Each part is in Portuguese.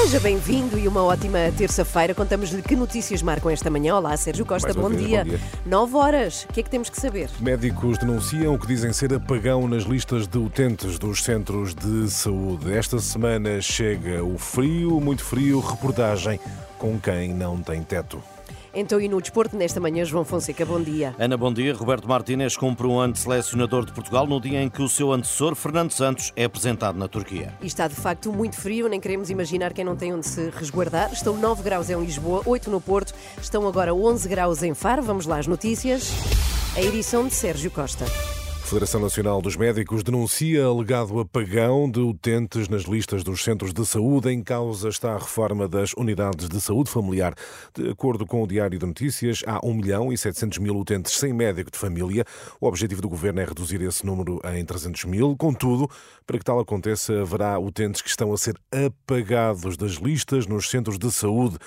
Seja bem-vindo e uma ótima terça-feira. Contamos-lhe que notícias marcam esta manhã. Olá, Sérgio Costa, bom vez, dia. bom dia. 9 horas. O que é que temos que saber? Médicos denunciam o que dizem ser apagão nas listas de utentes dos centros de saúde. Esta semana chega o frio, muito frio, reportagem com quem não tem teto. Então, e no desporto, nesta manhã, João Fonseca, bom dia. Ana, bom dia. Roberto Martínez cumpre um ano de selecionador de Portugal no dia em que o seu antecessor, Fernando Santos, é apresentado na Turquia. E está de facto muito frio, nem queremos imaginar quem não tem onde se resguardar. Estão 9 graus em Lisboa, 8 no Porto, estão agora 11 graus em Faro. Vamos lá às notícias. A edição de Sérgio Costa. Federação Nacional dos Médicos denuncia alegado apagão de utentes nas listas dos centros de saúde. Em causa está a reforma das unidades de saúde familiar. De acordo com o Diário de Notícias, há 1 milhão e 700 mil utentes sem médico de família. O objetivo do governo é reduzir esse número em 300 mil. Contudo, para que tal aconteça, haverá utentes que estão a ser apagados das listas nos centros de saúde.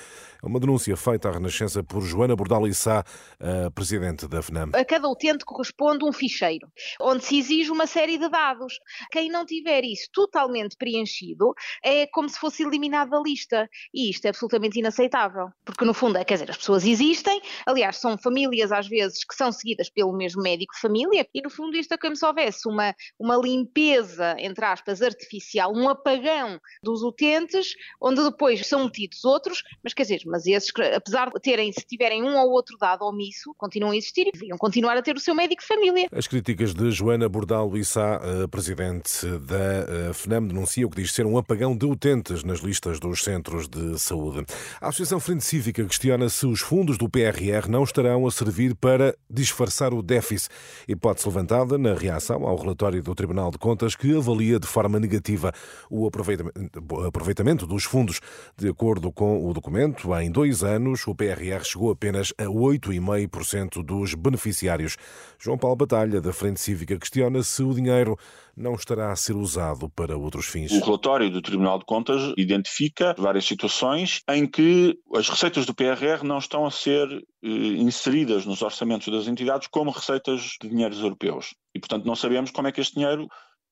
É uma denúncia feita à Renascença por Joana Bordal Issá, a presidente da FNAM. A cada utente corresponde um ficheiro, onde se exige uma série de dados. Quem não tiver isso totalmente preenchido é como se fosse eliminado da lista. E isto é absolutamente inaceitável. Porque, no fundo, é, quer dizer, as pessoas existem, aliás, são famílias, às vezes, que são seguidas pelo mesmo médico família, e, no fundo, isto é como se houvesse uma, uma limpeza, entre aspas, artificial, um apagão dos utentes, onde depois são metidos outros, mas, quer dizer, mas esses, apesar de terem, se tiverem um ou outro dado omisso, continuam a existir e deviam continuar a ter o seu médico de família. As críticas de Joana Bordal Issá, presidente da eh, FNAM, denuncia o que diz ser um apagão de utentes nas listas dos centros de saúde. A Associação Frente Cívica questiona se os fundos do PRR não estarão a servir para disfarçar o déficit. Hipótese levantada na reação ao relatório do Tribunal de Contas que avalia de forma negativa o aproveitamento dos fundos. De acordo com o documento, em dois anos, o PRR chegou apenas a 8,5% dos beneficiários. João Paulo Batalha, da Frente Cívica, questiona se o dinheiro não estará a ser usado para outros fins. O relatório do Tribunal de Contas identifica várias situações em que as receitas do PRR não estão a ser eh, inseridas nos orçamentos das entidades como receitas de dinheiros europeus. E, portanto, não sabemos como é que este dinheiro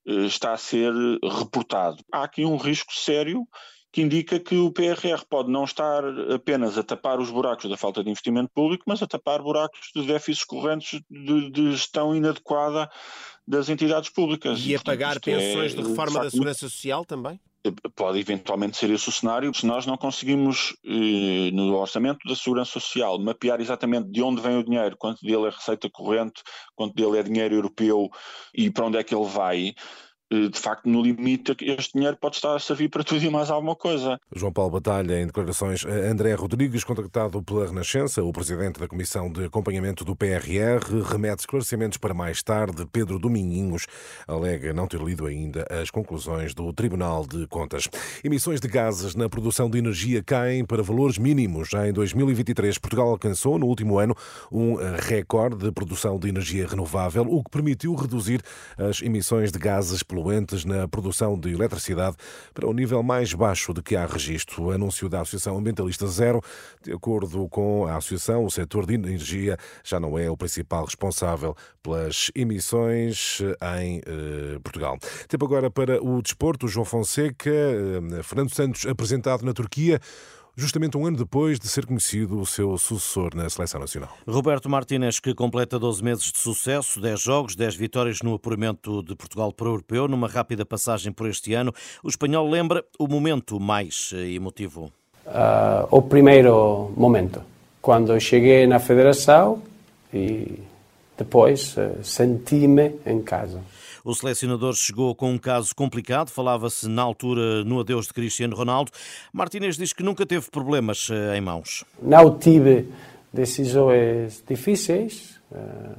eh, está a ser reportado. Há aqui um risco sério que indica que o PRR pode não estar apenas a tapar os buracos da falta de investimento público, mas a tapar buracos de déficits correntes de, de gestão inadequada das entidades públicas. E a portanto, pagar isto é, pensões de de reforma da Segurança Social também? Pode eventualmente ser esse o cenário. Se nós não conseguimos, eh, no orçamento da Segurança Social, mapear exatamente de onde vem o dinheiro, quanto dele é receita corrente, quanto dele é dinheiro europeu e para onde é que ele vai, de facto, no limite, este dinheiro pode estar a servir para tudo e mais alguma coisa. João Paulo Batalha, em declarações a André Rodrigues, contactado pela Renascença, o presidente da Comissão de Acompanhamento do PRR, remete esclarecimentos para mais tarde. Pedro Dominguinhos alega não ter lido ainda as conclusões do Tribunal de Contas. Emissões de gases na produção de energia caem para valores mínimos. Em 2023, Portugal alcançou, no último ano, um recorde de produção de energia renovável, o que permitiu reduzir as emissões de gases poluentes na produção de eletricidade para o nível mais baixo de que há registro. Anúncio da Associação Ambientalista Zero, de acordo com a Associação, o setor de energia já não é o principal responsável pelas emissões em eh, Portugal. Tempo agora para o desporto. João Fonseca, eh, Fernando Santos apresentado na Turquia justamente um ano depois de ser conhecido o seu sucessor na Seleção Nacional. Roberto Martínez, que completa 12 meses de sucesso, 10 jogos, 10 vitórias no apuramento de Portugal para o Europeu, numa rápida passagem por este ano, o espanhol lembra o momento mais eh, emotivo. Ah, o primeiro momento, quando cheguei na federação e depois eh, senti-me em casa. O selecionador chegou com um caso complicado, falava-se na altura no adeus de Cristiano Ronaldo. Martínez diz que nunca teve problemas eh, em mãos. Não tive decisões difíceis, eh,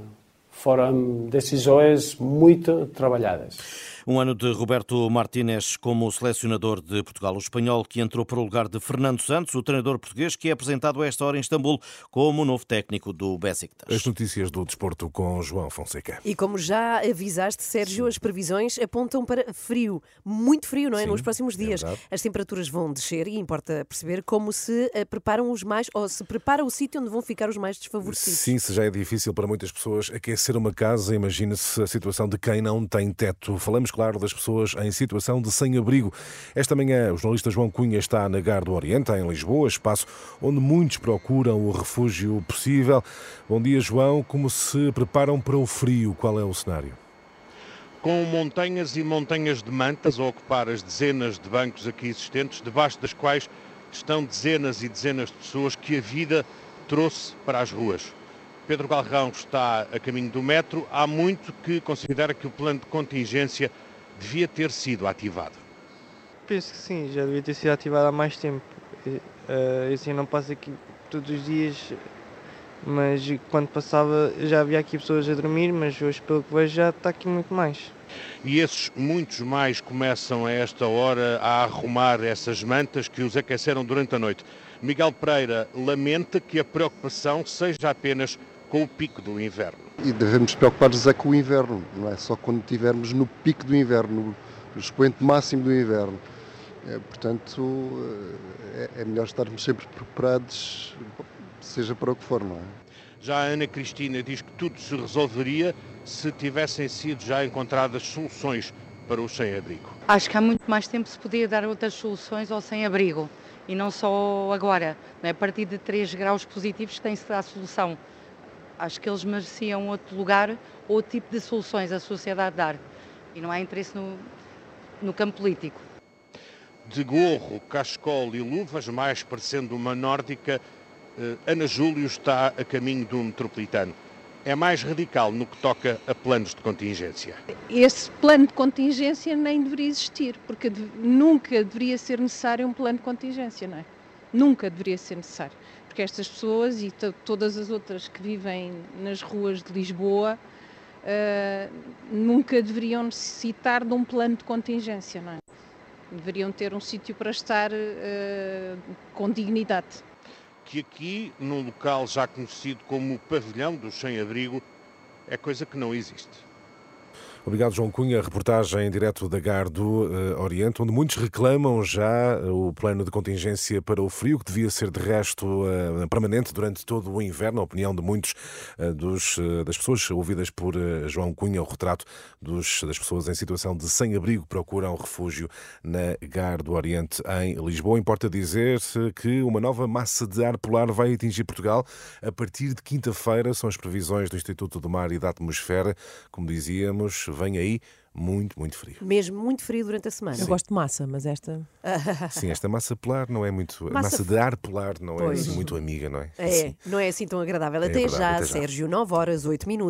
foram decisões muito trabalhadas. Um ano de Roberto Martínez como selecionador de Portugal. O espanhol que entrou para o lugar de Fernando Santos, o treinador português que é apresentado a esta hora em Istambul como novo técnico do Besiktas. As notícias do desporto com João Fonseca. E como já avisaste, Sérgio, as previsões apontam para frio. Muito frio, não é? Sim, Nos próximos é dias. verdade. As temperaturas vão descer e importa perceber como se eh, preparam os mais, ou se prepara o sítio onde vão ficar os mais desfavorecidos. Sim, se já é difícil para muitas pessoas aquecer uma casa, imagine-se a situação de quem não tem teto. Falamos, claro, das pessoas em situação de sem-abrigo. Esta manhã, o jornalista João Cunha está na Gar do Oriente, em Lisboa, espaço onde muitos procuram o refúgio possível. Bom dia, João. Como se preparam para o frio? Qual é o cenário? com montanhas e montanhas de mantas a ocupar as dezenas de bancos aqui existentes, debaixo das quais estão dezenas e dezenas de pessoas que a vida trouxe para as ruas. Pedro Galrão está a caminho do metro. Há muito que considera que o plano de contingência devia ter sido ativado. Penso que sim, já devia ter sido ativado há mais tempo. Eh, assim não passa aqui todos os dias, mas quando passava já havia aqui pessoas a dormir, mas hoje pelo que vejo já está aqui muito mais. E esses muitos mais começam a esta hora a arrumar essas mantas que os aqueceram durante a noite. Miguel Pereira lamenta que a preocupação seja apenas com o pico do inverno. E devemos preocupar-nos é com o inverno, não é só quando estivermos no pico do inverno, no expoente máximo do inverno. É, portanto, é, é melhor estarmos sempre preparados, seja para o que for, não é? Já a Ana Cristina diz que tudo se resolveria se tivessem sido já encontradas soluções para o sem-abrigo. Acho que há muito mais tempo se podia dar outras soluções ao sem-abrigo e não só agora. Não é? A partir de 3 graus positivos tem-se dar solução. Acho que eles mereciam outro lugar, outro tipo de soluções a sociedade dar. E não há interesse no, no campo político. De gorro, cachecol e luvas, mais parecendo uma nórdica, eh, Ana Júlio está a caminho do metropolitano. É mais radical no que toca a planos de contingência. Esse plano de contingência nem deveria existir, porque nunca deveria ser necessário um plano de contingência, não é? Nunca deveria ser necessário. Porque estas pessoas e to- todas as outras que vivem nas ruas de Lisboa ah, nunca deveriam necessitar de um plano de contingência, não é? Deveriam ter um sítio para estar ah, com dignidade. Que aqui, num local já conhecido como o pavilhão dos sem-abrigo, é coisa que não existe. Obrigado, João Cunha. Reportagem em direto da Gar do eh, Oriente, onde muitos reclamam já eh, o plano de contingência para o frio, que devia ser de resto eh, permanente durante todo o inverno. A opinião de muitos eh, dos, das pessoas ouvidas por João Cunha, o retrato dos, das pessoas em situação de sem-abrigo procuram refúgio na Gar do Oriente, em Lisboa. Importa dizer-se que uma nova massa de ar polar vai atingir Portugal a partir de quinta-feira. São as previsões do Instituto do Mar e da Atmosfera. Como dizíamos, vem aí muito, muito frio. Mesmo muito frio durante a semana. Eu gosto de massa, mas esta. Sim, esta massa polar não é muito. a Massa massa de ar polar não é Pois. assim muito amiga, não é? É, não é assim tão agradável. É Até verdade, já, até já. Sérgio. 9 horas, 8 minutos.